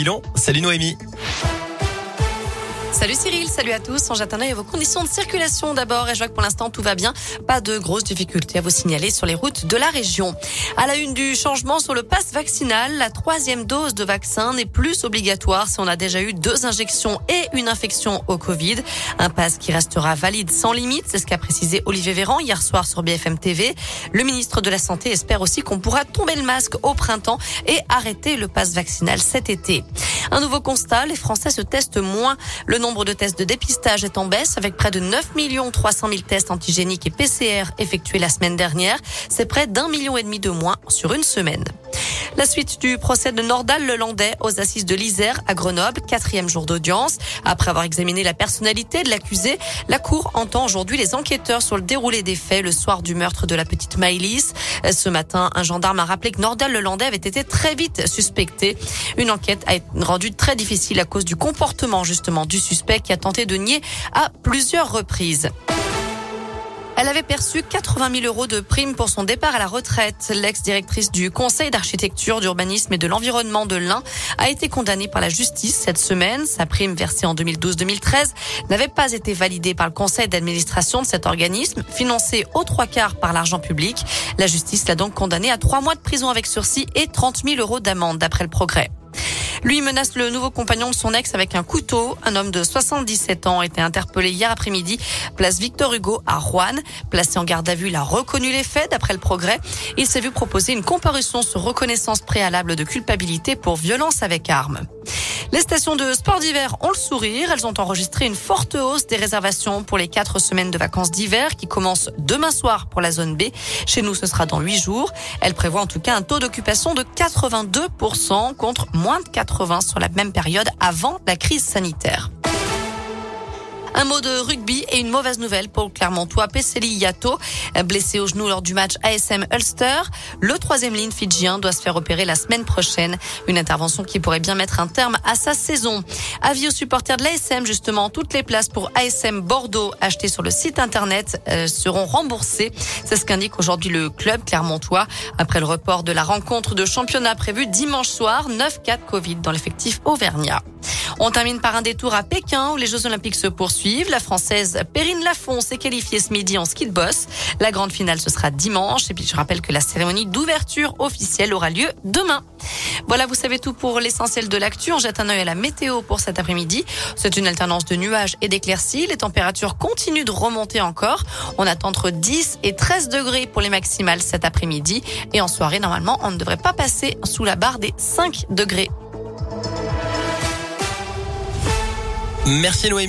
Milan, salut Noémie. Salut Cyril, salut à tous. On jette vos conditions de circulation d'abord et je vois que pour l'instant tout va bien. Pas de grosses difficultés à vous signaler sur les routes de la région. À la une du changement sur le pass vaccinal, la troisième dose de vaccin n'est plus obligatoire si on a déjà eu deux injections et une infection au Covid. Un pass qui restera valide sans limite, c'est ce qu'a précisé Olivier Véran hier soir sur BFM TV. Le ministre de la Santé espère aussi qu'on pourra tomber le masque au printemps et arrêter le pass vaccinal cet été. Un nouveau constat, les Français se testent moins. Le nombre de tests de dépistage est en baisse avec près de 9 300 000 tests antigéniques et PCR effectués la semaine dernière. C'est près d'un million et demi de moins sur une semaine. La suite du procès de Nordal Lelandais aux assises de l'Isère à Grenoble, quatrième jour d'audience. Après avoir examiné la personnalité de l'accusé, la Cour entend aujourd'hui les enquêteurs sur le déroulé des faits le soir du meurtre de la petite Maëlys. Ce matin, un gendarme a rappelé que Nordal Lelandais avait été très vite suspecté. Une enquête a été rendue très difficile à cause du comportement justement du suspect qui a tenté de nier à plusieurs reprises. Elle avait perçu 80 000 euros de prime pour son départ à la retraite. L'ex-directrice du Conseil d'architecture, d'urbanisme et de l'environnement de l'Ain a été condamnée par la justice cette semaine. Sa prime versée en 2012-2013 n'avait pas été validée par le conseil d'administration de cet organisme, financé aux trois quarts par l'argent public. La justice l'a donc condamnée à trois mois de prison avec sursis et 30 000 euros d'amende d'après le progrès. Lui menace le nouveau compagnon de son ex avec un couteau. Un homme de 77 ans a été interpellé hier après-midi, place Victor Hugo à Rouen. Placé en garde à vue, il a reconnu les faits d'après le progrès. Il s'est vu proposer une comparution sur reconnaissance préalable de culpabilité pour violence avec arme. Les stations de sport d'hiver ont le sourire. Elles ont enregistré une forte hausse des réservations pour les quatre semaines de vacances d'hiver qui commencent demain soir pour la zone B. Chez nous, ce sera dans huit jours. Elles prévoient en tout cas un taux d'occupation de 82% contre moins de 80 sur la même période avant la crise sanitaire. Un mot de rugby et une mauvaise nouvelle pour le Clermontois Pesseli Yato, blessé au genou lors du match ASM Ulster. Le troisième ligne fidjien doit se faire opérer la semaine prochaine. Une intervention qui pourrait bien mettre un terme à sa saison. Avis aux supporters de l'ASM, justement, toutes les places pour ASM Bordeaux achetées sur le site internet euh, seront remboursées. C'est ce qu'indique aujourd'hui le club clermontois. Après le report de la rencontre de championnat prévue dimanche soir, 9 cas de Covid dans l'effectif auvergnat. On termine par un détour à Pékin où les Jeux Olympiques se poursuivent. La Française Perrine Lafont s'est qualifiée ce midi en ski de boss. La grande finale, ce sera dimanche. Et puis, je rappelle que la cérémonie d'ouverture officielle aura lieu demain. Voilà, vous savez tout pour l'essentiel de l'actu. On jette un œil à la météo pour cet après-midi. C'est une alternance de nuages et d'éclaircies. Les températures continuent de remonter encore. On attend entre 10 et 13 degrés pour les maximales cet après-midi. Et en soirée, normalement, on ne devrait pas passer sous la barre des 5 degrés. Merci Noémie.